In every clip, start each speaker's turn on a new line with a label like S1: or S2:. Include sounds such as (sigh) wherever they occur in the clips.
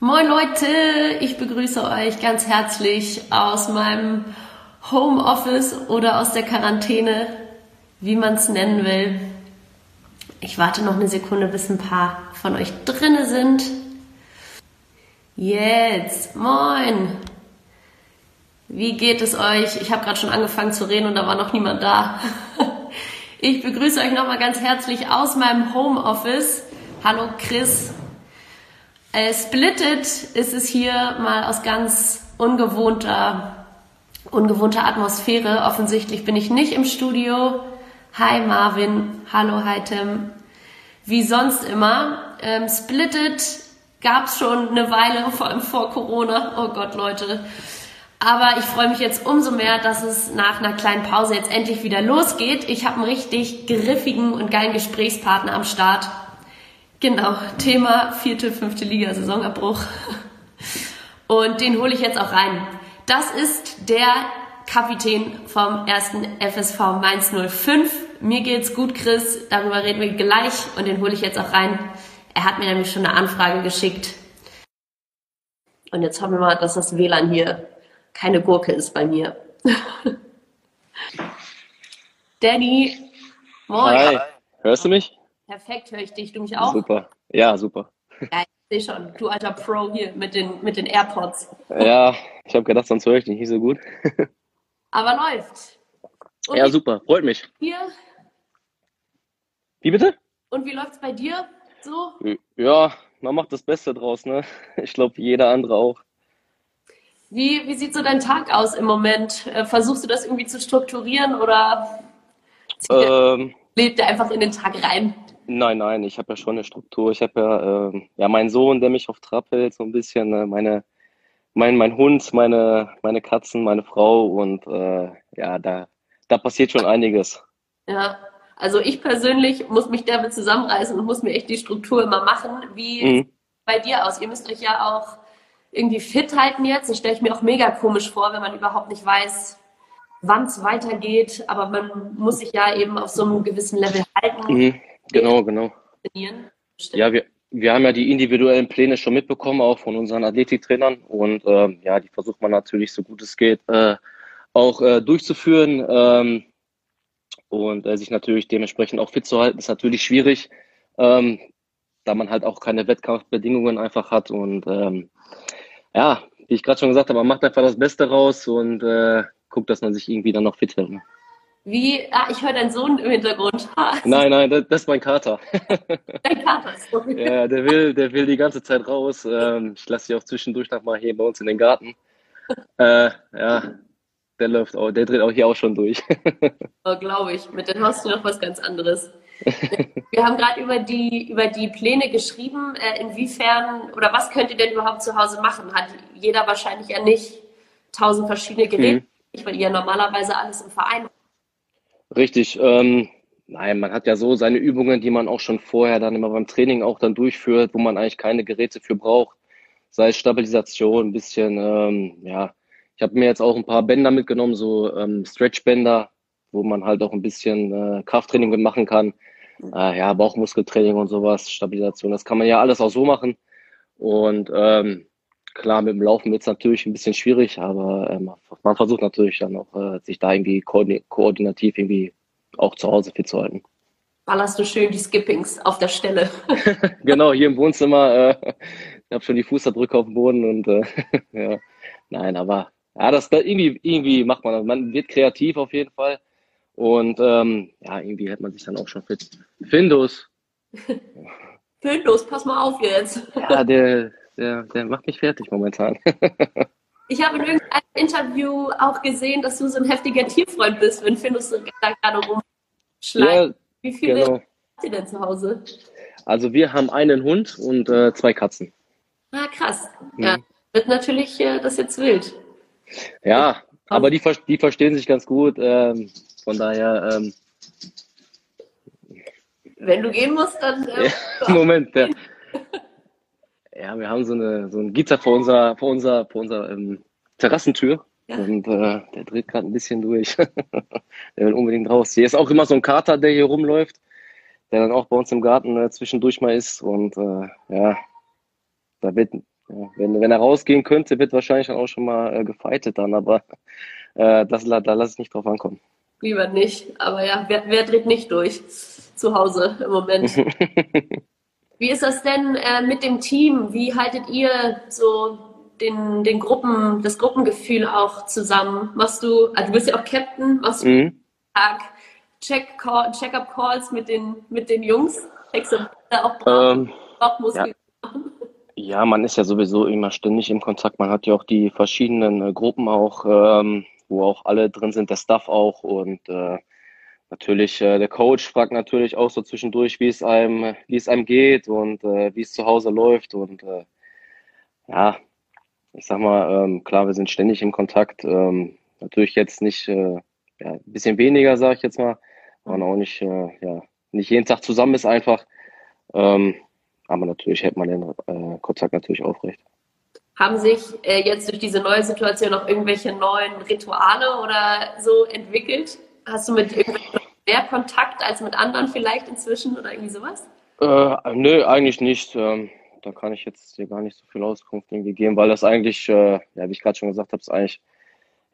S1: Moin Leute, ich begrüße euch ganz herzlich aus meinem Homeoffice oder aus der Quarantäne, wie man es nennen will. Ich warte noch eine Sekunde, bis ein paar von euch drinne sind. Jetzt, moin. Wie geht es euch? Ich habe gerade schon angefangen zu reden und da war noch niemand da. (laughs) Ich begrüße euch nochmal ganz herzlich aus meinem Homeoffice. Hallo Chris. Äh, splitted ist es hier mal aus ganz ungewohnter, ungewohnter Atmosphäre. Offensichtlich bin ich nicht im Studio. Hi Marvin, hallo hi Tim. Wie sonst immer. Ähm, splitted gab es schon eine Weile, (laughs) vor allem vor Corona. Oh Gott, Leute. Aber ich freue mich jetzt umso mehr, dass es nach einer kleinen Pause jetzt endlich wieder losgeht. Ich habe einen richtig griffigen und geilen Gesprächspartner am Start. Genau, Thema vierte, fünfte Liga, Saisonabbruch. Und den hole ich jetzt auch rein. Das ist der Kapitän vom ersten FSV Mainz 05. Mir geht's gut, Chris. Darüber reden wir gleich und den hole ich jetzt auch rein. Er hat mir nämlich schon eine Anfrage geschickt. Und jetzt haben wir mal, dass das WLAN hier keine Gurke ist bei mir. (laughs) Danny,
S2: moin. Hi, hörst du mich?
S1: Perfekt, höre ich dich. Du mich auch?
S2: Super. Ja, super.
S1: Ja, ich sehe schon. Du alter Pro hier mit den, mit den AirPods.
S2: Ja, ich habe gedacht, sonst höre ich dich nicht so gut.
S1: Aber läuft.
S2: Und ja, super. Freut mich.
S1: Hier?
S2: Wie bitte?
S1: Und wie läuft's bei dir so?
S2: Ja, man macht das Beste draus, ne? Ich glaube, jeder andere auch.
S1: Wie, wie sieht so dein Tag aus im Moment? Äh, versuchst du das irgendwie zu strukturieren oder ähm, lebt er einfach in den Tag rein?
S2: Nein, nein, ich habe ja schon eine Struktur. Ich habe ja, äh, ja meinen Sohn, der mich auf Trab hält, so ein bisschen, äh, meine, mein, mein Hund, meine, meine Katzen, meine Frau und äh, ja, da, da passiert schon einiges.
S1: Ja, also ich persönlich muss mich damit zusammenreißen und muss mir echt die Struktur immer machen. Wie mhm. bei dir aus? Ihr müsst euch ja auch irgendwie fit halten jetzt. Das stelle ich mir auch mega komisch vor, wenn man überhaupt nicht weiß, wann es weitergeht. Aber man muss sich ja eben auf so einem gewissen Level halten.
S2: Mhm. Genau, genau. Ja, wir, wir haben ja die individuellen Pläne schon mitbekommen, auch von unseren Athletiktrainern. Und äh, ja, die versucht man natürlich so gut es geht äh, auch äh, durchzuführen. Ähm, und äh, sich natürlich dementsprechend auch fit zu halten, ist natürlich schwierig, ähm, da man halt auch keine Wettkampfbedingungen einfach hat. Und ähm, ja, wie ich gerade schon gesagt habe, man macht einfach das Beste raus und äh, guckt, dass man sich irgendwie dann noch fit hält. Ne?
S1: Wie, ah, ich höre deinen Sohn im Hintergrund.
S2: nein, nein, das, das, ist mein Kater. (laughs) Dein Kater, sorry. Ja, der will, der will die ganze Zeit raus. Ähm, ich lasse sie auch zwischendurch noch mal hier bei uns in den Garten. Äh, ja, der läuft auch, der dreht auch hier auch schon durch. (laughs)
S1: oh, Glaube ich. Mit dem hast du noch was ganz anderes. Wir haben gerade über die, über die Pläne geschrieben. Äh, inwiefern oder was könnt ihr denn überhaupt zu Hause machen? Hat jeder wahrscheinlich ja nicht tausend verschiedene Geräte, mhm. weil ihr ja normalerweise alles im Verein habt.
S2: Richtig. Ähm, nein, man hat ja so seine Übungen, die man auch schon vorher dann immer beim Training auch dann durchführt, wo man eigentlich keine Geräte für braucht. Sei es Stabilisation, ein bisschen, ähm, ja. Ich habe mir jetzt auch ein paar Bänder mitgenommen, so ähm, Stretchbänder, wo man halt auch ein bisschen äh, Krafttraining machen kann. Äh, ja, Bauchmuskeltraining und sowas, Stabilisation. Das kann man ja alles auch so machen. Und ähm, klar, mit dem Laufen wird es natürlich ein bisschen schwierig, aber ähm, man versucht natürlich dann auch, äh, sich da irgendwie koordinativ irgendwie auch zu Hause fit zu halten.
S1: Ballerst du schön die Skippings auf der Stelle. (laughs) (laughs)
S2: genau, hier im Wohnzimmer. Äh, ich habe schon die Fußabdrücke auf dem Boden und äh, (laughs) ja, nein, aber ja, das, das irgendwie, irgendwie macht man. Man wird kreativ auf jeden Fall. Und ähm, ja, irgendwie hält man sich dann auch schon fit. Findus.
S1: Findus, pass mal auf jetzt.
S2: ja, der, der, der macht mich fertig momentan. (laughs)
S1: ich habe in irgendeinem Interview auch gesehen, dass du so ein heftiger Tierfreund bist, wenn Findus da gerade rumschleicht. Ja, Wie viele genau. habt ihr denn zu Hause?
S2: Also wir haben einen Hund und äh, zwei Katzen.
S1: Ah, krass. Mhm. Ja, wird natürlich äh, das jetzt wild.
S2: Ja, aber die, die verstehen sich ganz gut. Ähm, von daher. Ähm,
S1: Wenn du gehen musst, dann.
S2: Äh, (laughs) ja, Moment, ja. Ja, wir haben so, eine, so ein Gitter vor unserer, vor unserer, vor unserer ähm, Terrassentür. Ja. Und äh, der dreht gerade ein bisschen durch. (laughs) der will unbedingt raus. Hier ist auch immer so ein Kater, der hier rumläuft, der dann auch bei uns im Garten äh, zwischendurch mal ist. Und äh, ja, da wird ja, wenn, wenn er rausgehen könnte, wird wahrscheinlich auch schon mal äh, gefeitet dann, aber äh, das, da lasse ich nicht drauf ankommen.
S1: Lieber nicht, aber ja, wer, wer dreht nicht durch zu Hause im Moment? (laughs) Wie ist das denn äh, mit dem Team? Wie haltet ihr so den, den Gruppen, das Gruppengefühl auch zusammen? Machst du, also du bist ja auch Captain, machst du mhm. Tag Check-up Check mit den, mit den Jungs? Checkst du da auch
S2: ähm, Bauchmuskeln? Ja. ja. man ist ja sowieso immer ständig im Kontakt. Man hat ja auch die verschiedenen äh, Gruppen auch, ähm, wo auch alle drin sind, der Staff auch und äh, natürlich äh, der Coach fragt natürlich auch so zwischendurch, wie es einem, wie es einem geht und äh, wie es zu Hause läuft und äh, ja, ich sag mal, ähm, klar, wir sind ständig im Kontakt. Ähm, natürlich jetzt nicht, äh, ja, ein bisschen weniger, sage ich jetzt mal, aber auch nicht, äh, ja, nicht jeden Tag zusammen ist einfach. Ähm, aber natürlich hält man den äh, Kontakt natürlich aufrecht.
S1: Haben sich jetzt durch diese neue Situation auch irgendwelche neuen Rituale oder so entwickelt? Hast du mit irgendwelchen mehr Kontakt als mit anderen vielleicht inzwischen oder irgendwie sowas?
S2: Äh, nö, eigentlich nicht. Ähm, da kann ich jetzt hier gar nicht so viel Auskunft irgendwie geben, weil das eigentlich, äh, ja, wie ich gerade schon gesagt habe, ist eigentlich,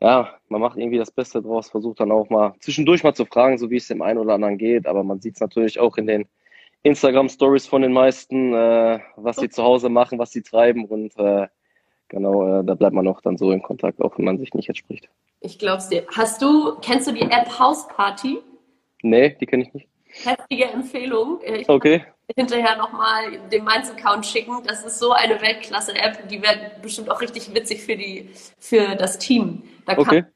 S2: ja, man macht irgendwie das Beste draus, versucht dann auch mal zwischendurch mal zu fragen, so wie es dem einen oder anderen geht, aber man sieht es natürlich auch in den Instagram-Stories von den meisten, äh, was sie zu Hause machen, was sie treiben und äh, genau, äh, da bleibt man auch dann so in Kontakt, auch wenn man sich nicht jetzt spricht.
S1: Ich glaub's dir. Hast du, kennst du die App House Party?
S2: Nee, die kenne ich nicht.
S1: Heftige Empfehlung.
S2: Ich okay.
S1: Hinterher nochmal den Mainz-Account schicken. Das ist so eine Weltklasse-App. Die wäre bestimmt auch richtig witzig für, die, für das Team. Da kann man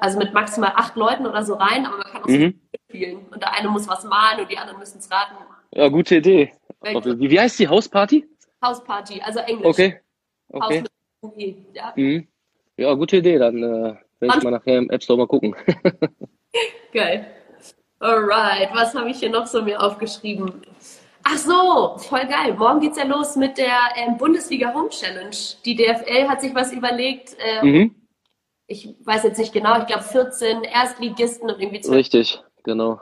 S1: also mit maximal acht Leuten oder so rein, aber man kann auch mhm. so spielen. Und der eine muss was malen und die anderen müssen es raten.
S2: Ja, gute Idee. Wie, wie heißt die Hausparty?
S1: Hausparty, also Englisch.
S2: Okay. okay. Haus ja. Mhm. ja, gute Idee. Dann äh, werde ich mal nachher im App Store mal gucken. (laughs)
S1: Geil. Alright, was habe ich hier noch so mir aufgeschrieben? Ach so, voll geil. Morgen geht's ja los mit der ähm, Bundesliga Home Challenge. Die DFL hat sich was überlegt. Ähm, mhm. Ich weiß jetzt nicht genau, ich glaube 14 Erstligisten und irgendwie
S2: 12. Richtig, genau.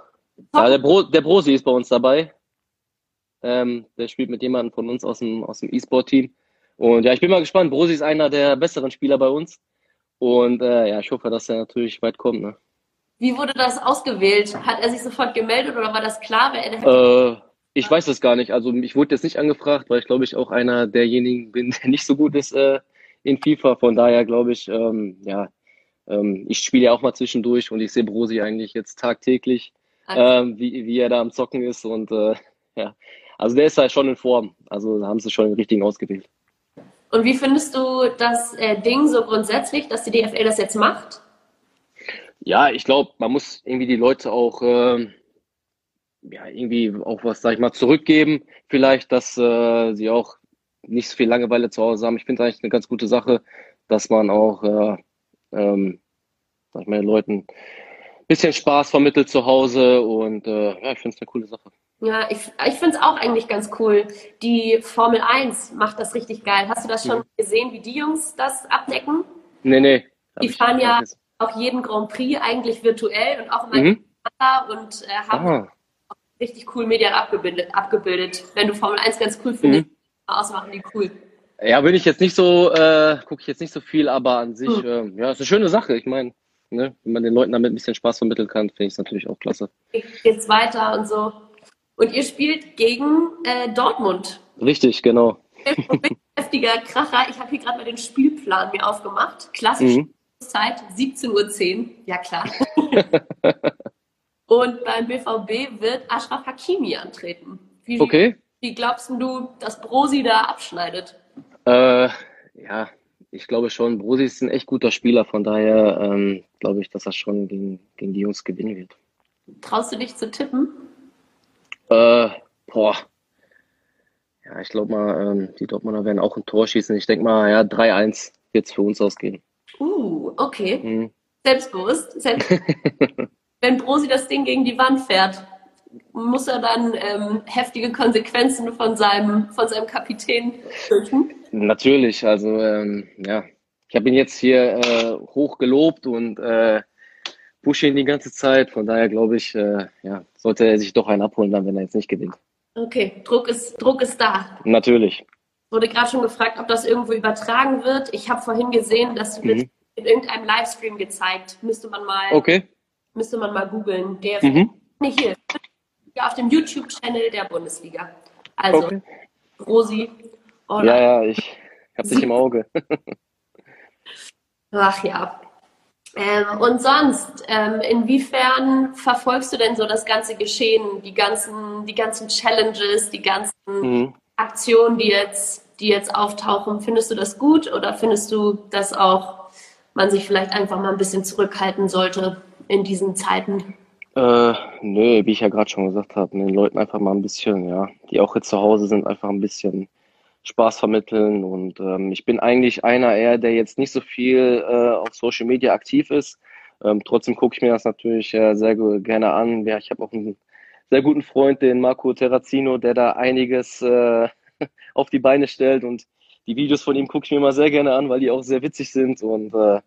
S2: Ja, der, Bro, der Brosi ist bei uns dabei. Ähm, der spielt mit jemandem von uns aus dem, aus dem E-Sport-Team. Und ja, ich bin mal gespannt. Brosi ist einer der besseren Spieler bei uns. Und äh, ja, ich hoffe, dass er natürlich weit kommt. Ne?
S1: Wie wurde das ausgewählt? Hat er sich sofort gemeldet oder war das klar?
S2: Äh, ich weiß es gar nicht. Also ich wurde jetzt nicht angefragt, weil ich glaube ich auch einer derjenigen bin, (laughs) der nicht so gut ist äh, in FIFA. Von daher glaube ich, ähm, ja, ähm, ich spiele ja auch mal zwischendurch und ich sehe Brosi eigentlich jetzt tagtäglich, ähm, wie, wie er da am Zocken ist. Und äh, ja, also der ist halt schon in Form. Also da haben sie schon den richtigen ausgewählt.
S1: Und wie findest du das äh, Ding so grundsätzlich, dass die DFL das jetzt macht?
S2: Ja, ich glaube, man muss irgendwie die Leute auch äh, ja, irgendwie auch was, sag ich mal, zurückgeben. Vielleicht, dass äh, sie auch nicht so viel Langeweile zu Hause haben. Ich finde es eigentlich eine ganz gute Sache, dass man auch, äh, ähm, sag ich mal, den Leuten ein bisschen Spaß vermittelt zu Hause und äh, ja, ich finde es eine coole Sache.
S1: Ja, ich, ich finde es auch eigentlich ganz cool. Die Formel 1 macht das richtig geil. Hast du das schon mhm. gesehen, wie die Jungs das abdecken?
S2: Nee, nee.
S1: Die fahren ja auch jeden Grand Prix eigentlich virtuell und auch immer mhm. und äh, haben Aha. richtig cool Medien abgebildet, abgebildet. Wenn du Formel 1 ganz cool findest, mhm. ausmachen die cool.
S2: Ja, bin ich jetzt nicht so, äh, gucke ich jetzt nicht so viel, aber an sich, mhm. äh, ja, ist eine schöne Sache. Ich meine, ne, wenn man den Leuten damit ein bisschen Spaß vermitteln kann, finde ich es natürlich auch klasse.
S1: Geht's weiter und so. Und ihr spielt gegen äh, Dortmund.
S2: Richtig, genau.
S1: Heftiger Kracher. Ich habe hier gerade mal den Spielplan mir aufgemacht. Klassisch mhm. Zeit 17.10 Uhr, ja klar. (laughs) Und beim BVB wird Ashraf Hakimi antreten.
S2: Wie, okay.
S1: Wie glaubst du, dass Brosi da abschneidet?
S2: Äh, ja, ich glaube schon. Brosi ist ein echt guter Spieler, von daher ähm, glaube ich, dass er schon gegen, gegen die Jungs gewinnen wird.
S1: Traust du dich zu tippen?
S2: Äh, boah. Ja, ich glaube mal, ähm, die Dortmunder werden auch ein Tor schießen. Ich denke mal, ja, 3-1 wird es für uns ausgehen.
S1: Uh, okay. Mhm. Selbstbewusst. Selbst (laughs) Wenn Brosi das Ding gegen die Wand fährt, muss er dann ähm, heftige Konsequenzen von seinem, von seinem Kapitän fürchten?
S2: Natürlich, also ähm, ja. Ich habe ihn jetzt hier äh, hoch gelobt und äh, pushe ihn die ganze Zeit. Von daher glaube ich, äh, ja, sollte er sich doch einen abholen, dann, wenn er jetzt nicht gewinnt.
S1: Okay, Druck ist, Druck ist da.
S2: Natürlich.
S1: wurde gerade schon gefragt, ob das irgendwo übertragen wird. Ich habe vorhin gesehen, das wird mhm. in irgendeinem Livestream gezeigt. Müsste man mal,
S2: okay.
S1: müsste man mal googeln. Der mhm. nee, hier, auf dem YouTube-Channel der Bundesliga. Also okay. Rosi.
S2: ja, ja, ich habe dich im Auge. (laughs)
S1: Ach ja. Ähm, und sonst, ähm, inwiefern verfolgst du denn so das ganze Geschehen, die ganzen, die ganzen Challenges, die ganzen mhm. Aktionen, die jetzt, die jetzt auftauchen? Findest du das gut oder findest du, dass auch man sich vielleicht einfach mal ein bisschen zurückhalten sollte in diesen Zeiten?
S2: Äh, nö, wie ich ja gerade schon gesagt habe, den Leuten einfach mal ein bisschen, ja, die auch jetzt zu Hause sind, einfach ein bisschen Spaß vermitteln. Und ähm, ich bin eigentlich einer eher, der jetzt nicht so viel äh, auf Social Media aktiv ist. Ähm, trotzdem gucke ich mir das natürlich äh, sehr gerne an. Ja, ich habe auch einen sehr guten Freund, den Marco Terrazino, der da einiges äh, (laughs) auf die Beine stellt. Und die Videos von ihm gucke ich mir immer sehr gerne an, weil die auch sehr witzig sind. Und äh,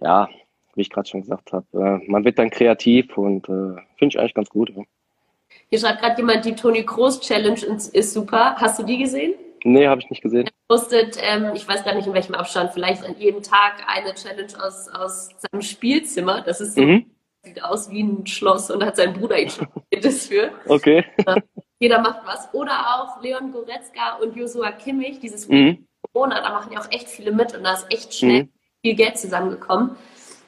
S2: ja, wie ich gerade schon gesagt habe. Äh, man wird dann kreativ und äh, finde ich eigentlich ganz gut.
S1: Hier schreibt gerade jemand, die Toni Kroos Challenge ist super. Hast du die gesehen?
S2: Nee, habe ich nicht gesehen. Er
S1: postet, ähm, ich weiß gar nicht in welchem Abstand, vielleicht an jedem Tag eine Challenge aus, aus seinem Spielzimmer. Das ist so, mhm. sieht aus wie ein Schloss und hat sein Bruder ihn schon (laughs) das für.
S2: Okay.
S1: Jeder macht was. Oder auch Leon Goretzka und Joshua Kimmich, dieses mhm. Corona, da machen ja auch echt viele mit und da ist echt schnell mhm. viel Geld zusammengekommen.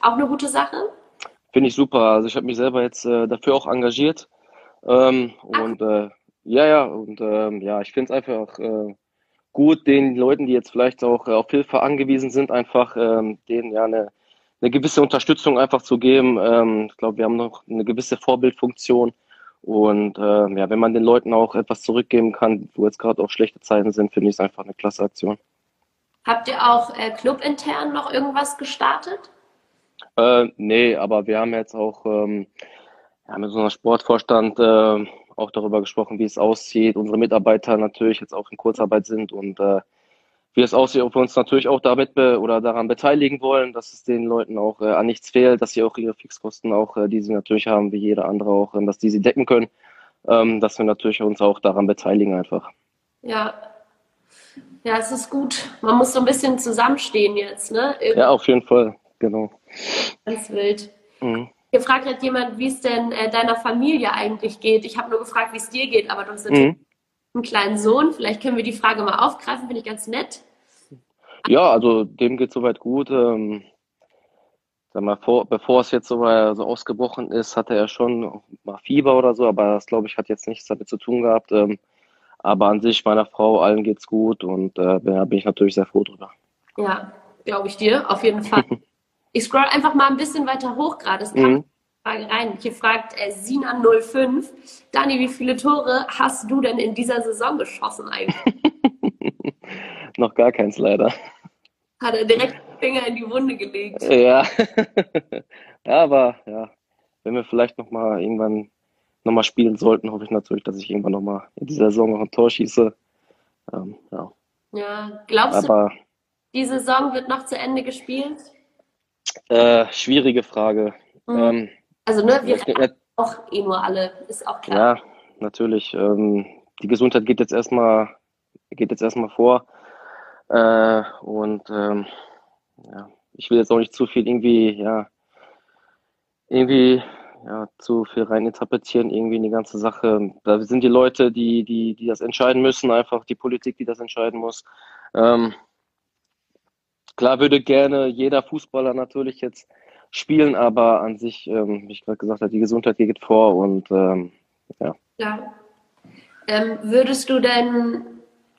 S1: Auch eine gute Sache?
S2: Finde ich super. Also ich habe mich selber jetzt äh, dafür auch engagiert. Ähm, und äh, ja, ja, und ähm, ja, ich finde es einfach äh, gut, den Leuten, die jetzt vielleicht auch äh, auf Hilfe angewiesen sind, einfach ähm, denen ja eine, eine gewisse Unterstützung einfach zu geben. Ähm, ich glaube, wir haben noch eine gewisse Vorbildfunktion. Und äh, ja, wenn man den Leuten auch etwas zurückgeben kann, wo jetzt gerade auch schlechte Zeiten sind, finde ich es einfach eine klasse Aktion.
S1: Habt ihr auch äh, clubintern noch irgendwas gestartet?
S2: Äh, nee, aber wir haben jetzt auch ähm, ja, mit unserem Sportvorstand äh, auch darüber gesprochen, wie es aussieht. Unsere Mitarbeiter natürlich jetzt auch in Kurzarbeit sind und äh, wie es aussieht, ob wir uns natürlich auch damit oder daran beteiligen wollen, dass es den Leuten auch äh, an nichts fehlt, dass sie auch ihre Fixkosten auch, äh, die sie natürlich haben, wie jeder andere auch, äh, dass die sie decken können, ähm, dass wir natürlich uns auch daran beteiligen einfach.
S1: Ja. Ja, es ist gut. Man muss so ein bisschen zusammenstehen jetzt, ne?
S2: Irgendwie. Ja, auf jeden Fall. Genau.
S1: Ganz wild. Mhm. Hier fragt hat jemand, wie es denn äh, deiner Familie eigentlich geht. Ich habe nur gefragt, wie es dir geht, aber du hast natürlich mhm. einen kleinen Sohn. Vielleicht können wir die Frage mal aufgreifen, finde ich ganz nett.
S2: Ja, also dem geht soweit gut. Ähm, sag mal, vor, bevor es jetzt so, so ausgebrochen ist, hatte er schon mal Fieber oder so, aber das glaube ich hat jetzt nichts damit zu tun gehabt. Ähm, aber an sich, meiner Frau, allen geht's gut und äh, da bin ich natürlich sehr froh drüber.
S1: Ja, glaube ich dir, auf jeden Fall. (laughs) Ich scroll einfach mal ein bisschen weiter hoch gerade. Es kam mhm. Frage rein. Hier fragt äh, Sinan05, Dani, wie viele Tore hast du denn in dieser Saison geschossen eigentlich? (laughs)
S2: Noch gar keins leider.
S1: Hat er direkt den Finger in die Wunde gelegt.
S2: Ja. (laughs) ja, aber ja, wenn wir vielleicht nochmal irgendwann nochmal spielen sollten, hoffe ich natürlich, dass ich irgendwann nochmal in dieser Saison noch ein Tor schieße. Ähm, ja.
S1: ja, glaubst aber, du, die Saison wird noch zu Ende gespielt?
S2: Äh, schwierige Frage.
S1: Mhm. Ähm, also, ne, wir ja, auch eh nur alle, ist auch
S2: klar. Ja, natürlich. Ähm, die Gesundheit geht jetzt erstmal, geht jetzt erstmal vor. Äh, und ähm, ja, ich will jetzt auch nicht zu viel irgendwie, ja, irgendwie ja, zu viel reininterpretieren, irgendwie in die ganze Sache. Da sind die Leute, die, die, die das entscheiden müssen, einfach die Politik, die das entscheiden muss. Ähm, Klar würde gerne jeder Fußballer natürlich jetzt spielen, aber an sich, ähm, wie ich gerade gesagt habe, die Gesundheit geht vor und ähm, ja.
S1: Ja. Ähm, würdest du denn,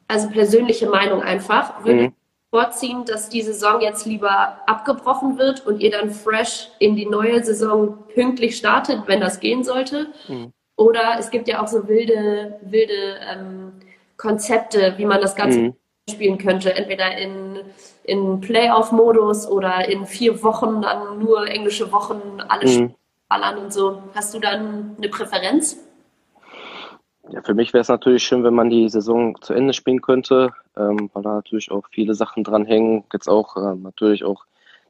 S1: also persönliche Meinung einfach, würdest mhm. du vorziehen, dass die Saison jetzt lieber abgebrochen wird und ihr dann fresh in die neue Saison pünktlich startet, wenn das gehen sollte? Mhm. Oder es gibt ja auch so wilde, wilde ähm, Konzepte, wie man das Ganze mhm spielen könnte, entweder in, in Playoff-Modus oder in vier Wochen dann nur englische Wochen, alle mhm. ballern und so. Hast du dann eine Präferenz?
S2: Ja, für mich wäre es natürlich schön, wenn man die Saison zu Ende spielen könnte, ähm, weil da natürlich auch viele Sachen dranhängen. Jetzt auch äh, natürlich auch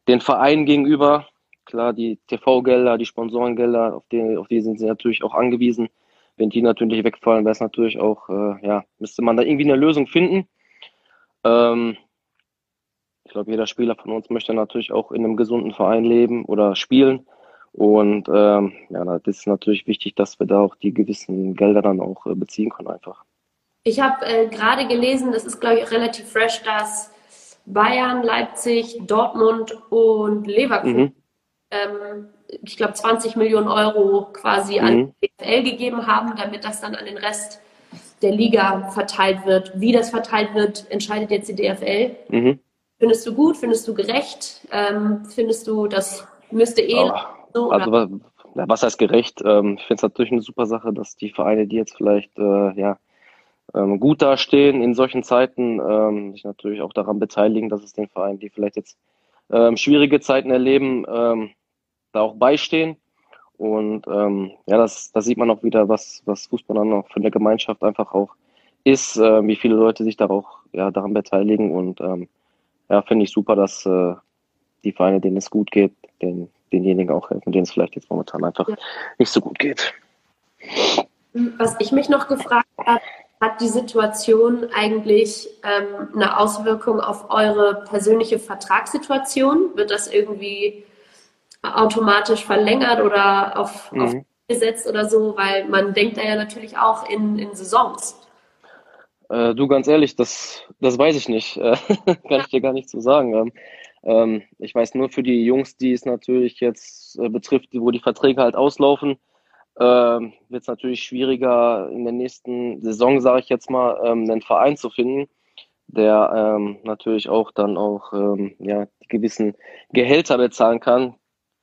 S2: den Verein gegenüber. Klar, die TV-Gelder, die Sponsorengelder, auf die, auf die sind sie natürlich auch angewiesen. Wenn die natürlich wegfallen, wäre es natürlich auch, äh, ja, müsste man da irgendwie eine Lösung finden. Ähm, ich glaube, jeder Spieler von uns möchte natürlich auch in einem gesunden Verein leben oder spielen. Und ähm, ja, das ist natürlich wichtig, dass wir da auch die gewissen Gelder dann auch äh, beziehen können einfach.
S1: Ich habe äh, gerade gelesen, das ist glaube ich relativ fresh, dass Bayern, Leipzig, Dortmund und Leverkusen mhm. ähm, ich glaube 20 Millionen Euro quasi mhm. an die DFL gegeben haben, damit das dann an den Rest der Liga verteilt wird. Wie das verteilt wird, entscheidet jetzt die DFL. Mhm. Findest du gut? Findest du gerecht? Ähm, findest du, das müsste eh oh,
S2: so? Also, was, heißt gerecht? Ähm, ich finde es natürlich eine super Sache, dass die Vereine, die jetzt vielleicht äh, ja, ähm, gut dastehen in solchen Zeiten, ähm, sich natürlich auch daran beteiligen, dass es den Vereinen, die vielleicht jetzt ähm, schwierige Zeiten erleben, ähm, da auch beistehen. Und ähm, ja, das, das sieht man auch wieder, was, was Fußball dann auch für eine Gemeinschaft einfach auch ist, äh, wie viele Leute sich da auch ja, daran beteiligen. Und ähm, ja, finde ich super, dass äh, die Vereine, denen es gut geht, den, denjenigen auch helfen, denen es vielleicht jetzt momentan einfach ja. nicht so gut geht.
S1: Was ich mich noch gefragt habe, hat die Situation eigentlich ähm, eine Auswirkung auf eure persönliche Vertragssituation? Wird das irgendwie automatisch verlängert oder auf, mhm. auf gesetzt oder so? Weil man denkt da ja natürlich auch in, in Saisons.
S2: Äh, du, ganz ehrlich, das, das weiß ich nicht. Äh, (laughs) kann ich dir gar nicht so sagen. Ähm, ähm, ich weiß nur für die Jungs, die es natürlich jetzt äh, betrifft, wo die Verträge halt auslaufen, ähm, wird es natürlich schwieriger in der nächsten Saison, sage ich jetzt mal, ähm, einen Verein zu finden, der ähm, natürlich auch dann auch ähm, ja, die gewissen Gehälter bezahlen kann,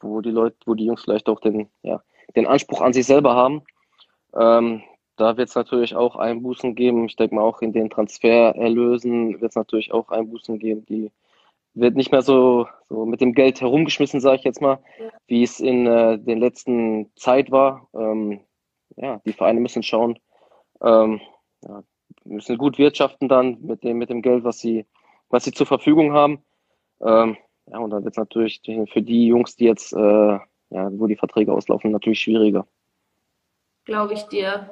S2: wo die Leute, wo die Jungs vielleicht auch den, ja, den Anspruch an sich selber haben. Ähm, da wird es natürlich auch Einbußen geben. Ich denke mal auch in den Transfererlösen wird es natürlich auch Einbußen geben, die wird nicht mehr so, so mit dem Geld herumgeschmissen, sage ich jetzt mal, ja. wie es in äh, den letzten Zeit war. Ähm, ja, die Vereine müssen schauen, ähm, ja, müssen gut wirtschaften dann mit dem, mit dem Geld, was sie, was sie zur Verfügung haben. Ähm, ja, und dann wird es natürlich für die Jungs, die jetzt, äh, ja, wo die Verträge auslaufen, natürlich schwieriger.
S1: Glaube ich dir.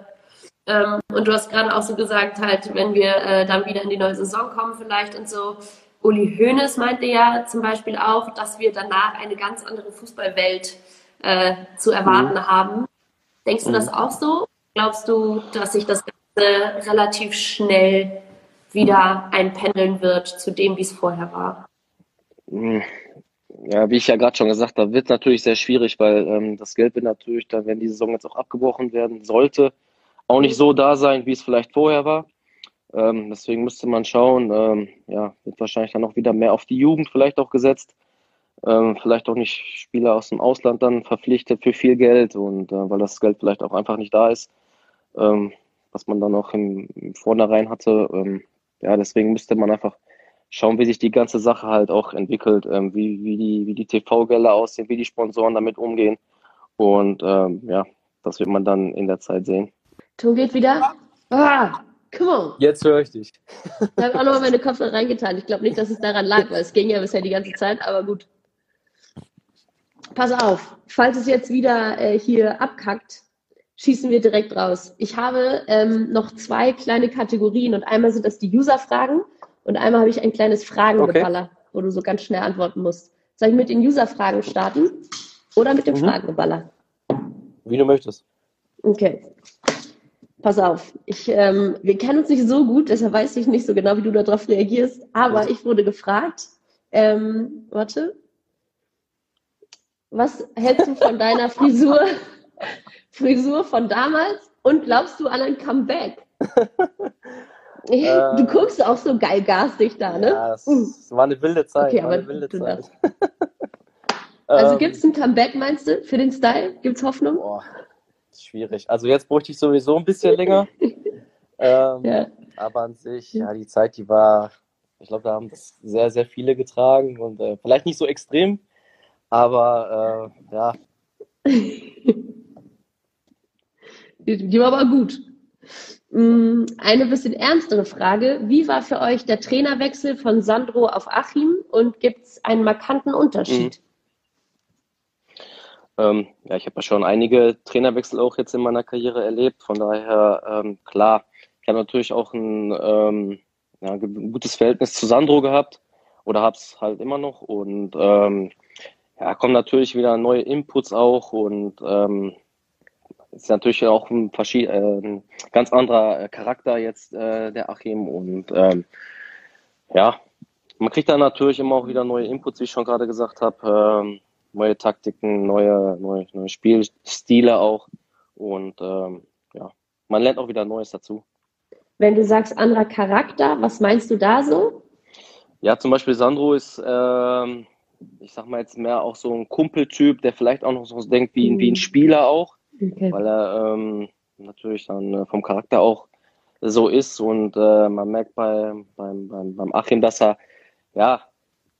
S1: Ähm, und du hast gerade auch so gesagt, halt, wenn wir äh, dann wieder in die neue Saison kommen vielleicht und so, Uli Hoeneß meinte ja zum Beispiel auch, dass wir danach eine ganz andere Fußballwelt äh, zu erwarten mhm. haben. Denkst du mhm. das auch so? Glaubst du, dass sich das Ganze relativ schnell wieder einpendeln wird zu dem, wie es vorher war?
S2: Mhm. Ja, wie ich ja gerade schon gesagt habe, wird natürlich sehr schwierig, weil ähm, das Geld wird natürlich, dann, wenn die Saison jetzt auch abgebrochen werden sollte, auch nicht so da sein, wie es vielleicht vorher war. Ähm, deswegen müsste man schauen, ähm, ja, wird wahrscheinlich dann auch wieder mehr auf die Jugend vielleicht auch gesetzt. Ähm, vielleicht auch nicht Spieler aus dem Ausland dann verpflichtet für viel Geld und äh, weil das Geld vielleicht auch einfach nicht da ist, ähm, was man dann auch im, im Vornherein hatte. Ähm, ja, deswegen müsste man einfach schauen, wie sich die ganze Sache halt auch entwickelt, ähm, wie, wie die, wie die TV-Gelder aussehen, wie die Sponsoren damit umgehen. Und ja, das wird man dann in der Zeit sehen.
S1: Ton geht wieder. Ah,
S2: Come on. Jetzt höre ich dich.
S1: Ich habe auch nochmal meine Kopfhörer reingetan. Ich glaube nicht, dass es daran lag, weil es ging ja bisher die ganze Zeit, aber gut. Pass auf, falls es jetzt wieder äh, hier abkackt, schießen wir direkt raus. Ich habe ähm, noch zwei kleine Kategorien und einmal sind das die User-Fragen und einmal habe ich ein kleines Fragengeballer, okay. wo du so ganz schnell antworten musst. Soll ich mit den User-Fragen starten oder mit dem mhm. Fragengeballer?
S2: Wie du möchtest.
S1: Okay. Pass auf, ich, ähm, wir kennen uns nicht so gut, deshalb weiß ich nicht so genau, wie du darauf reagierst, aber ich wurde gefragt, ähm, warte, was hältst du von deiner (laughs) Frisur, Frisur von damals und glaubst du an ein Comeback? (laughs) (laughs) du äh, guckst auch so geil garstig da, ne?
S2: Ja, es, es war eine wilde Zeit. Okay, aber wilde
S1: Zeit. also (laughs) ähm, gibt es ein Comeback, meinst du, für den Style? Gibt es Hoffnung?
S2: Boah schwierig. Also jetzt bräuchte ich sowieso ein bisschen (laughs) länger. ähm, ja. Aber an sich, ja, die Zeit, die war, ich glaube, da haben das sehr, sehr viele getragen und äh, vielleicht nicht so extrem, aber äh, ja.
S1: Die war aber gut. Mm, eine bisschen ernstere Frage. Wie war für euch der Trainerwechsel von Sandro auf Achim und gibt es einen markanten Unterschied? Mhm.
S2: Ähm, ja, ich habe ja schon einige Trainerwechsel auch jetzt in meiner Karriere erlebt. Von daher, ähm, klar, ich habe natürlich auch ein, ähm, ja, ein gutes Verhältnis zu Sandro gehabt oder habe es halt immer noch und ähm, ja, kommen natürlich wieder neue Inputs auch und ähm, ist natürlich auch ein, äh, ein ganz anderer Charakter jetzt äh, der Achim und ähm, ja, man kriegt dann natürlich immer auch wieder neue Inputs, wie ich schon gerade gesagt habe, ähm, neue Taktiken, neue, neue, neue Spielstile auch und ähm, ja, man lernt auch wieder Neues dazu.
S1: Wenn du sagst anderer Charakter, was meinst du da so?
S2: Ja, zum Beispiel Sandro ist, ähm, ich sag mal jetzt mehr auch so ein Kumpeltyp, der vielleicht auch noch so denkt wie, mhm. wie ein Spieler auch, okay. weil er ähm, natürlich dann äh, vom Charakter auch so ist und äh, man merkt bei, beim, beim, beim Achim, dass er ja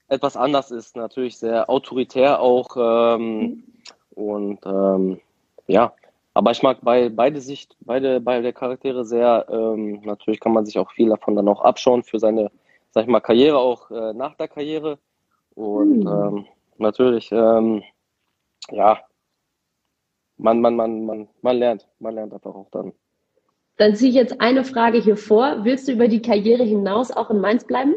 S2: etwas anders ist, natürlich sehr autoritär auch ähm, mhm. und ähm, ja, aber ich mag bei, beide Sicht, beide, beide Charaktere sehr. Ähm, natürlich kann man sich auch viel davon dann auch abschauen für seine, sag ich mal, Karriere auch äh, nach der Karriere. Und mhm. ähm, natürlich, ähm, ja, man, man, man, man, man lernt, man lernt einfach auch dann.
S1: Dann ziehe ich jetzt eine Frage hier vor. Willst du über die Karriere hinaus auch in Mainz bleiben?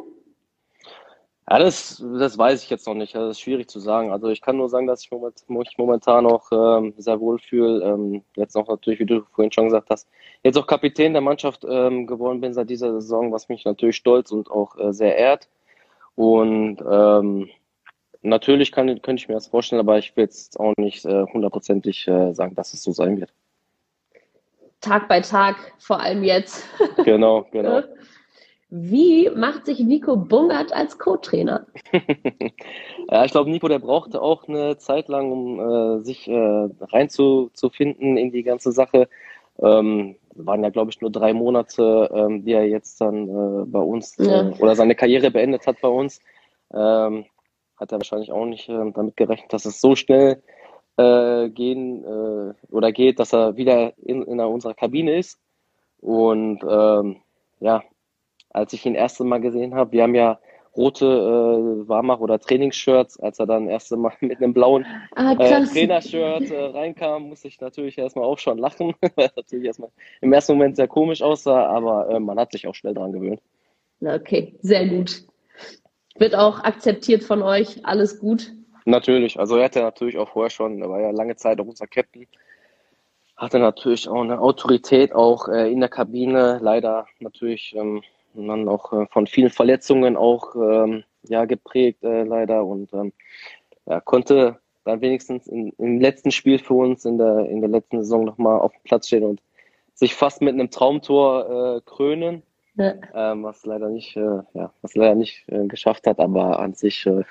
S2: Ja, das, das weiß ich jetzt noch nicht. Das ist schwierig zu sagen. Also ich kann nur sagen, dass ich mich momentan noch ähm, sehr wohl fühle. Ähm, jetzt noch natürlich, wie du vorhin schon gesagt hast, jetzt auch Kapitän der Mannschaft ähm, geworden bin seit dieser Saison, was mich natürlich stolz und auch äh, sehr ehrt. Und ähm, natürlich kann, könnte ich mir das vorstellen, aber ich will jetzt auch nicht äh, hundertprozentig äh, sagen, dass es so sein wird.
S1: Tag bei Tag, vor allem jetzt. (laughs)
S2: Genau, genau.
S1: Wie macht sich Nico Bungert als Co-Trainer? (laughs)
S2: ja, ich glaube, Nico, der brauchte auch eine Zeit lang, um äh, sich äh, reinzufinden in die ganze Sache. Ähm, waren ja, glaube ich, nur drei Monate, ähm, die er jetzt dann äh, bei uns äh, ja. oder seine Karriere beendet hat bei uns. Ähm, hat er wahrscheinlich auch nicht äh, damit gerechnet, dass es so schnell äh, gehen äh, oder geht, dass er wieder in, in unserer Kabine ist. Und ähm, ja, als ich ihn das erste Mal gesehen habe. Wir haben ja rote äh, Warmach- oder Trainingsshirts. Als er dann das erste Mal mit einem blauen ah, äh, Trainershirt äh, reinkam, musste ich natürlich erstmal auch schon lachen, (laughs) weil es natürlich erstmal im ersten Moment sehr komisch aussah, aber äh, man hat sich auch schnell daran gewöhnt.
S1: Okay, sehr gut. Wird auch akzeptiert von euch, alles gut?
S2: Natürlich, also er hatte natürlich auch vorher schon, er war ja lange Zeit auch unser Captain, hatte natürlich auch eine Autorität auch äh, in der Kabine, leider natürlich ähm, dann auch äh, von vielen Verletzungen auch ähm, ja, geprägt, äh, leider. Und ähm, ja, konnte dann wenigstens in, im letzten Spiel für uns in der, in der letzten Saison nochmal auf dem Platz stehen und sich fast mit einem Traumtor äh, krönen. Ja. Ähm, was leider nicht, äh, ja, was leider nicht äh, geschafft hat, aber an sich, äh,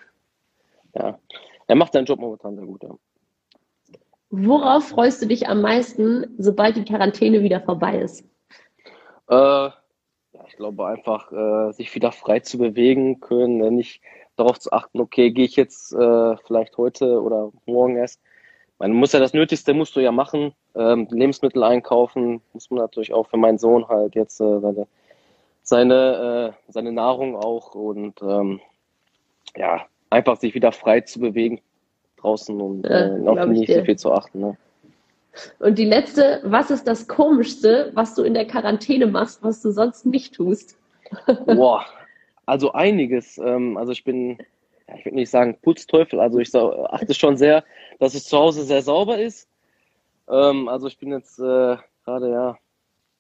S2: ja, er macht seinen Job momentan sehr gut. Ja.
S1: Worauf freust du dich am meisten, sobald die Quarantäne wieder vorbei ist?
S2: Äh, ich glaube einfach, äh, sich wieder frei zu bewegen können, äh, nicht darauf zu achten, okay, gehe ich jetzt äh, vielleicht heute oder morgen erst. Man muss ja das Nötigste musst du ja machen, ähm, Lebensmittel einkaufen, muss man natürlich auch für meinen Sohn halt jetzt äh, seine seine, äh, seine Nahrung auch und ähm, ja, einfach sich wieder frei zu bewegen draußen und ja, äh, auf nicht so viel zu achten. Ne?
S1: Und die letzte, was ist das Komischste, was du in der Quarantäne machst, was du sonst nicht tust? (laughs)
S2: Boah, also einiges. Ähm, also ich bin, ja, ich würde nicht sagen Putzteufel, also ich achte schon sehr, dass es zu Hause sehr sauber ist. Ähm, also ich bin jetzt äh, gerade, ja,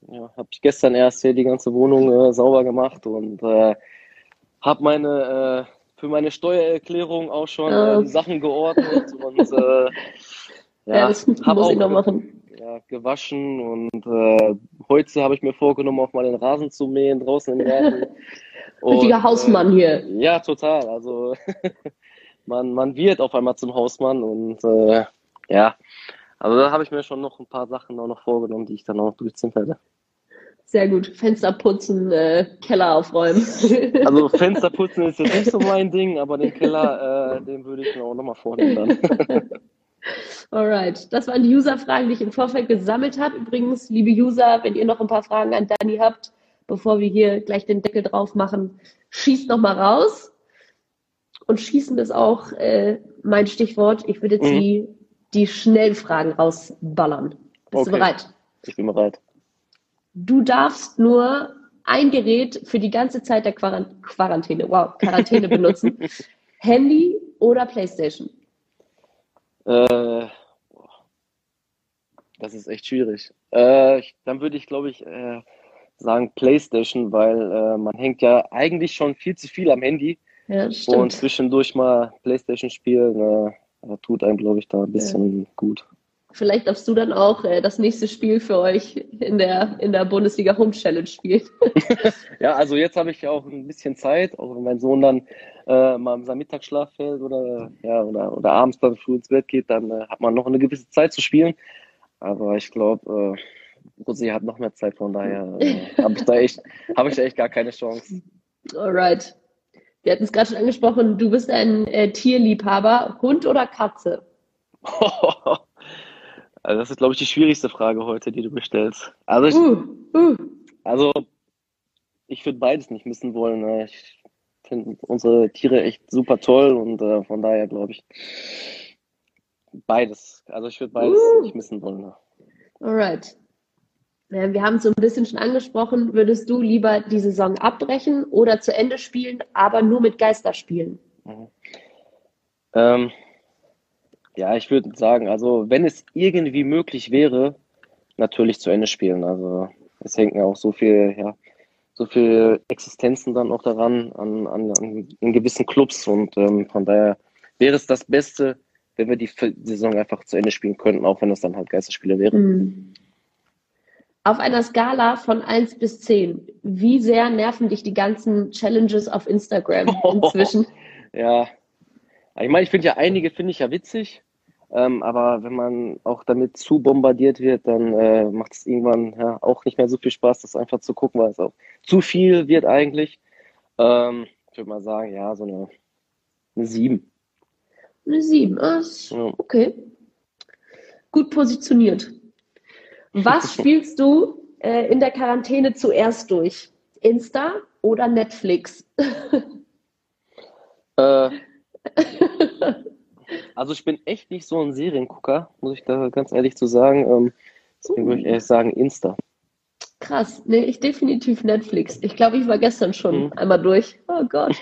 S2: ja habe ich gestern erst hier die ganze Wohnung äh, sauber gemacht und äh, habe meine äh, für meine Steuererklärung auch schon äh, Sachen geordnet (laughs) und äh,
S1: ja, ja das muss auch, ich noch machen.
S2: Ja, gewaschen und äh, heute habe ich mir vorgenommen, auch mal den Rasen zu mähen draußen im Garten. (laughs)
S1: Richtiger äh, Hausmann hier.
S2: Ja, total. Also (laughs) man, man wird auf einmal zum Hausmann und äh, ja, also da habe ich mir schon noch ein paar Sachen auch noch vorgenommen, die ich dann auch durchziehen werde.
S1: Sehr gut. Fenster putzen, äh, Keller aufräumen. (laughs)
S2: Also Fenster putzen ist jetzt nicht so mein Ding, aber den Keller, äh, den würde ich mir auch nochmal vornehmen dann. (laughs)
S1: Alright, das waren die User-Fragen, die ich im Vorfeld gesammelt habe. Übrigens, liebe User, wenn ihr noch ein paar Fragen an Dani habt, bevor wir hier gleich den Deckel drauf machen, schießt noch mal raus. Und schießen ist auch äh, mein Stichwort. Ich würde jetzt mhm. die, die Schnellfragen rausballern. Bist okay. du bereit?
S2: Ich bin bereit.
S1: Du darfst nur ein Gerät für die ganze Zeit der Quarant Quarantäne, wow, Quarantäne (laughs) benutzen. Handy oder Playstation?
S2: Äh, das ist echt schwierig. Äh, dann würde ich, glaube ich, äh, sagen Playstation, weil äh, man hängt ja eigentlich schon viel zu viel am Handy.
S1: Ja.
S2: Und zwischendurch mal Playstation spielen, äh, tut einem, glaube ich, da ein bisschen ja. gut.
S1: Vielleicht darfst du dann auch äh, das nächste Spiel für euch in der, in der Bundesliga Home Challenge spielen. (laughs)
S2: ja, also jetzt habe ich ja auch ein bisschen Zeit, auch wenn mein Sohn dann äh, mal in seinem Mittagsschlaf fällt oder, ja, oder, oder abends dann früh ins Bett geht, dann äh, hat man noch eine gewisse Zeit zu spielen. Aber ich glaube, äh, Rosi hat noch mehr Zeit, von daher äh, habe ich, da echt, hab ich da echt gar keine Chance. (laughs)
S1: Alright. Wir hatten es gerade schon angesprochen, du bist ein äh, Tierliebhaber, Hund oder Katze? (laughs)
S2: Also das ist, glaube ich, die schwierigste Frage heute, die du mir stellst. Also ich, uh, uh. also ich würde beides nicht missen wollen. Ne? Ich finde unsere Tiere echt super toll und äh, von daher glaube ich beides. Also ich würde beides uh. nicht missen wollen. Ne?
S1: Alright. Ja, wir haben es so ein bisschen schon angesprochen. Würdest du lieber die Saison abbrechen oder zu Ende spielen, aber nur mit Geisterspielen? Mhm.
S2: Ähm, ja, ich würde sagen, also wenn es irgendwie möglich wäre, natürlich zu Ende spielen. Also es hängt ja auch so viel, ja, so viel Existenzen dann auch daran an, an, an in gewissen Clubs und ähm, von daher wäre es das Beste, wenn wir die Saison einfach zu Ende spielen könnten, auch wenn es dann halt Geisterspiele wären. Mhm.
S1: Auf einer Skala von 1 bis 10, wie sehr nerven dich die ganzen Challenges auf Instagram (laughs) inzwischen?
S2: ja, ich meine, ich finde ja einige finde ich ja witzig, ähm, aber wenn man auch damit zu bombardiert wird, dann äh, macht es irgendwann ja, auch nicht mehr so viel Spaß, das einfach zu gucken, weil es auch zu viel wird eigentlich. Ähm, ich würde mal sagen, ja, so eine, eine 7.
S1: Eine 7, ah, okay. Gut positioniert. Was (laughs) spielst du äh, in der Quarantäne zuerst durch? Insta oder Netflix?
S2: äh, (laughs) also ich bin echt nicht so ein Seriengucker, muss ich da ganz ehrlich zu sagen. Ähm, deswegen würde ich ehrlich sagen Insta.
S1: Krass, nee, ich definitiv Netflix. Ich glaube, ich war gestern schon mhm. einmal durch. Oh Gott.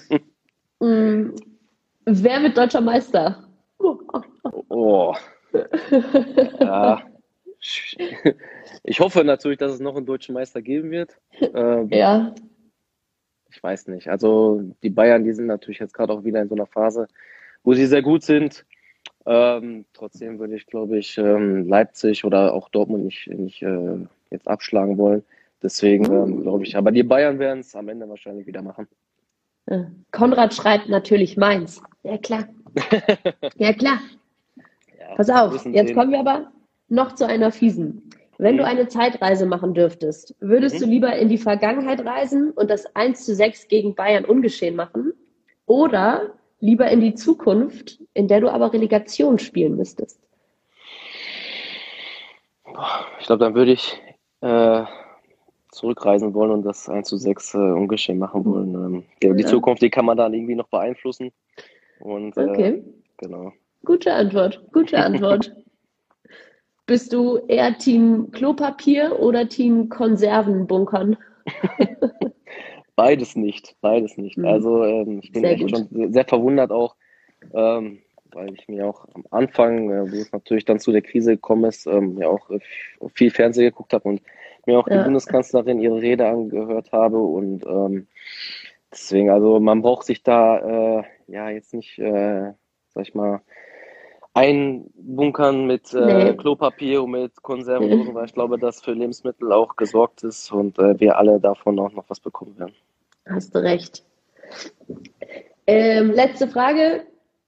S1: (laughs) mhm. Wer wird deutscher Meister?
S2: Oh. ja. Ich hoffe natürlich, dass es noch einen deutschen Meister geben wird.
S1: Ähm, ja.
S2: Ich weiß nicht. Also die Bayern, die sind natürlich jetzt gerade auch wieder in so einer Phase, wo sie sehr gut sind. Ähm, trotzdem würde ich, glaube ich, ähm, Leipzig oder auch Dortmund nicht, nicht äh, jetzt abschlagen wollen. Deswegen ähm, glaube ich, aber die Bayern werden es am Ende wahrscheinlich wieder machen.
S1: Konrad schreibt natürlich Mainz. Ja, klar. (laughs) ja, klar. Ja, Pass auf, jetzt sehen. kommen wir aber noch zu einer fiesen. Wenn du mhm. eine Zeitreise machen dürftest, würdest mhm. du lieber in die Vergangenheit reisen und das 1 zu 6 gegen Bayern ungeschehen machen? Oder lieber in die Zukunft, in der du aber Relegation spielen müsstest?
S2: Ich glaube, dann würde ich äh, zurückreisen wollen und das 1 zu 6 äh, ungeschehen machen wollen. Ähm, ja, die. Zukunft, die kann man dann irgendwie noch beeinflussen. Und, äh, okay. Genau.
S1: Gute Antwort, gute Antwort. (laughs) Bist du eher Team Klopapier oder Team Konservenbunkern? (laughs)
S2: beides nicht, beides nicht. Mhm. Also ähm, ich bin sehr echt gut. schon sehr verwundert auch, ähm, weil ich mir auch am Anfang, äh, wo es natürlich dann zu der Krise gekommen ist, ähm, ja auch äh, viel Fernsehen geguckt habe und mir auch ja. die Bundeskanzlerin ihre Rede angehört habe und ähm, deswegen, also man braucht sich da äh, ja jetzt nicht, äh, sag ich mal, einbunkern mit äh, nee. Klopapier und mit Konserven, weil ich glaube, dass für Lebensmittel auch gesorgt ist und äh, wir alle davon auch noch was bekommen werden.
S1: Hast du recht. Ähm, letzte Frage.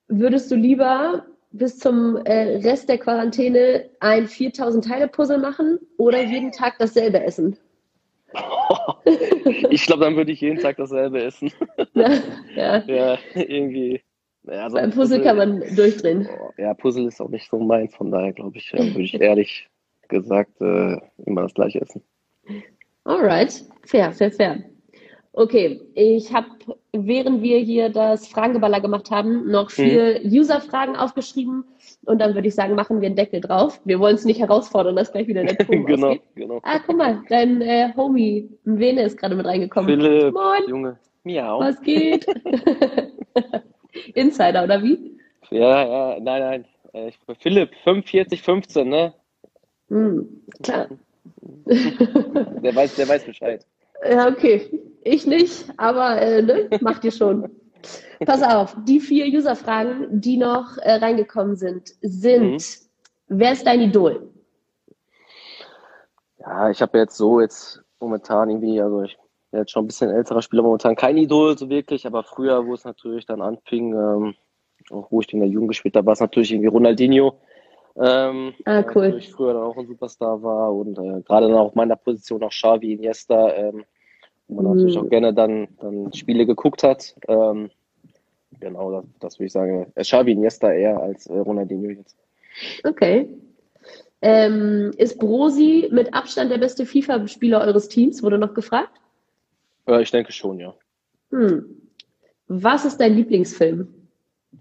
S1: Würdest du lieber bis zum äh, Rest der Quarantäne ein 4000 Teile Puzzle machen oder jeden Tag dasselbe essen? (laughs)
S2: ich glaube, dann würde ich jeden Tag dasselbe essen. (laughs) ja. (laughs) ja, irgendwie.
S1: Ja, so Beim Puzzle, Puzzle, kann man durchdrehen.
S2: Ja, Puzzle ist auch nicht so meins, von daher glaube ich, würde ich ehrlich gesagt äh, immer das gleiche essen.
S1: Alright, fair, fair, fair. Okay, ich habe, während wir hier das Fragengeballer gemacht haben, noch mhm. vier mhm. User-Fragen aufgeschrieben. Und dann würde ich sagen, machen wir einen Deckel drauf. Wir wollen es nicht herausfordern, dass gleich wieder der Ton (laughs)
S2: Genau,
S1: ausgeht.
S2: genau.
S1: Ah, guck mal, dein äh, Homie Mwene ist gerade mit reingekommen.
S2: Philipp, Moin. Junge, miau.
S1: Was geht? (laughs) (laughs) Insider, oder wie?
S2: Ja, ja, nein, nein. Äh, ich, Philipp, 4515, ne?
S1: Hm, klar. (laughs)
S2: der, weiß, der weiß Bescheid.
S1: Ja, okay. Ich nicht, aber äh, ne, macht ihr schon. (laughs) Pass auf, die vier User-Fragen, die noch äh, reingekommen sind, sind, mhm. wer ist dein Idol?
S2: Ja, ich habe jetzt so jetzt momentan irgendwie, also ich bin jetzt schon ein bisschen älterer Spieler, momentan kein Idol so wirklich, aber früher, wo es natürlich dann anfing, ähm, auch wo ich in der Jugend gespielt habe, war es natürlich irgendwie Ronaldinho. Ähm,
S1: ah, cool.
S2: Natürlich früher dann auch ein Superstar war und äh, gerade dann auch auf meiner Position auch Xavi, Iniesta, ähm, wo man mhm. natürlich auch gerne dann, dann Spiele geguckt hat. Ähm, genau, das, das würde ich sagen. Äh, Xavi, Iniesta eher als äh, Ronaldinho jetzt.
S1: Okay. Ähm, ist Brosi mit Abstand der beste FIFA-Spieler eures Teams? Wurde noch gefragt?
S2: Äh, ich denke schon, ja.
S1: Hm. Was ist dein Lieblingsfilm?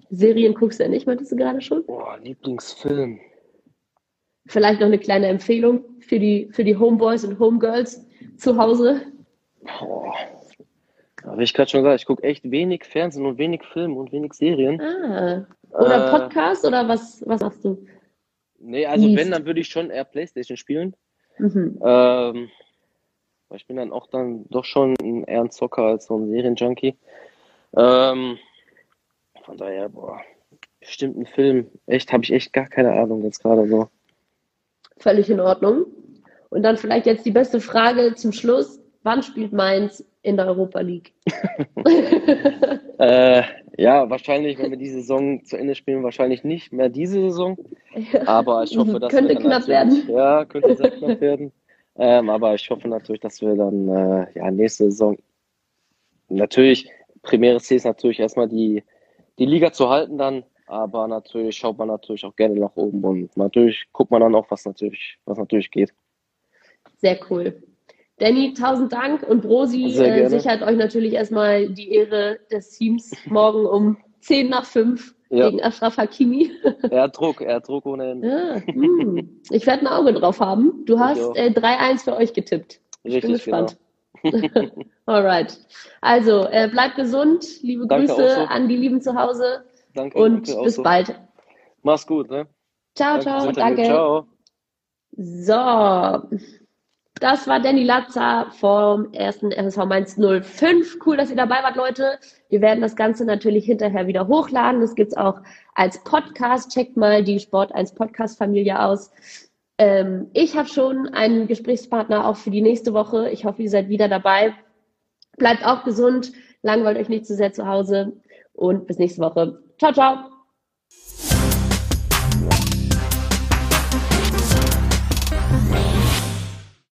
S1: Serien guckst du ja nicht, meintest du gerade schon?
S2: Boah, Lieblingsfilm.
S1: Vielleicht noch eine kleine Empfehlung für die, für die Homeboys und Homegirls zu Hause.
S2: Boah. Habe ich gerade schon gesagt, ich gucke echt wenig Fernsehen und wenig Film und wenig Serien.
S1: Ah. Oder äh, Podcast oder was, was machst du?
S2: Nee, also Liest. wenn, dann würde ich schon eher Playstation spielen. Mhm. Ähm, ich bin dann auch dann doch schon eher ein Zocker als so ein Serienjunkie. Ähm, von daher, boah, bestimmt ein Film. Echt, habe ich echt gar keine Ahnung jetzt gerade so.
S1: Völlig in Ordnung. Und dann vielleicht jetzt die beste Frage zum Schluss. Wann spielt Mainz in der Europa League? (laughs) (laughs)
S2: äh, ja, wahrscheinlich, wenn wir die Saison zu Ende spielen, wahrscheinlich nicht mehr diese Saison. Aber ich hoffe, dass
S1: könnte wir knapp werden.
S2: Ja, könnte sehr knapp werden. Ähm, aber ich hoffe natürlich, dass wir dann äh, ja nächste Saison natürlich primäres Ziel ist natürlich erstmal die die Liga zu halten dann, aber natürlich schaut man natürlich auch gerne nach oben und natürlich guckt man dann auch, was natürlich, was natürlich geht.
S1: Sehr cool. Danny, tausend Dank und Brosi äh, sichert euch natürlich erstmal die Ehre des Teams morgen um 10 nach 5 ja. gegen Ashraf Hakimi. (laughs)
S2: er hat Druck, er hat Druck ohne Ende. Ja,
S1: hm. Ich werde ein Auge drauf haben. Du hast äh, 3-1 für euch getippt. Ich
S2: Richtig, bin gespannt.
S1: Genau. (laughs) Alright. Also, äh, bleibt gesund. Liebe danke Grüße so. an die Lieben zu Hause.
S2: Danke.
S1: Und
S2: danke
S1: bis
S2: so.
S1: bald.
S2: Mach's gut, ne?
S1: Ciao, danke, ciao. Danke.
S2: Ciao.
S1: So. Das war Danny Latzer vom ersten FSV Mainz 05. Cool, dass ihr dabei wart, Leute. Wir werden das Ganze natürlich hinterher wieder hochladen. Das gibt's auch als Podcast. Checkt mal die Sport 1 Podcast Familie aus. Ähm, ich habe schon einen Gesprächspartner auch für die nächste Woche. Ich hoffe, ihr seid wieder dabei. Bleibt auch gesund, langweilt euch nicht zu sehr zu Hause und bis nächste Woche. Ciao, ciao.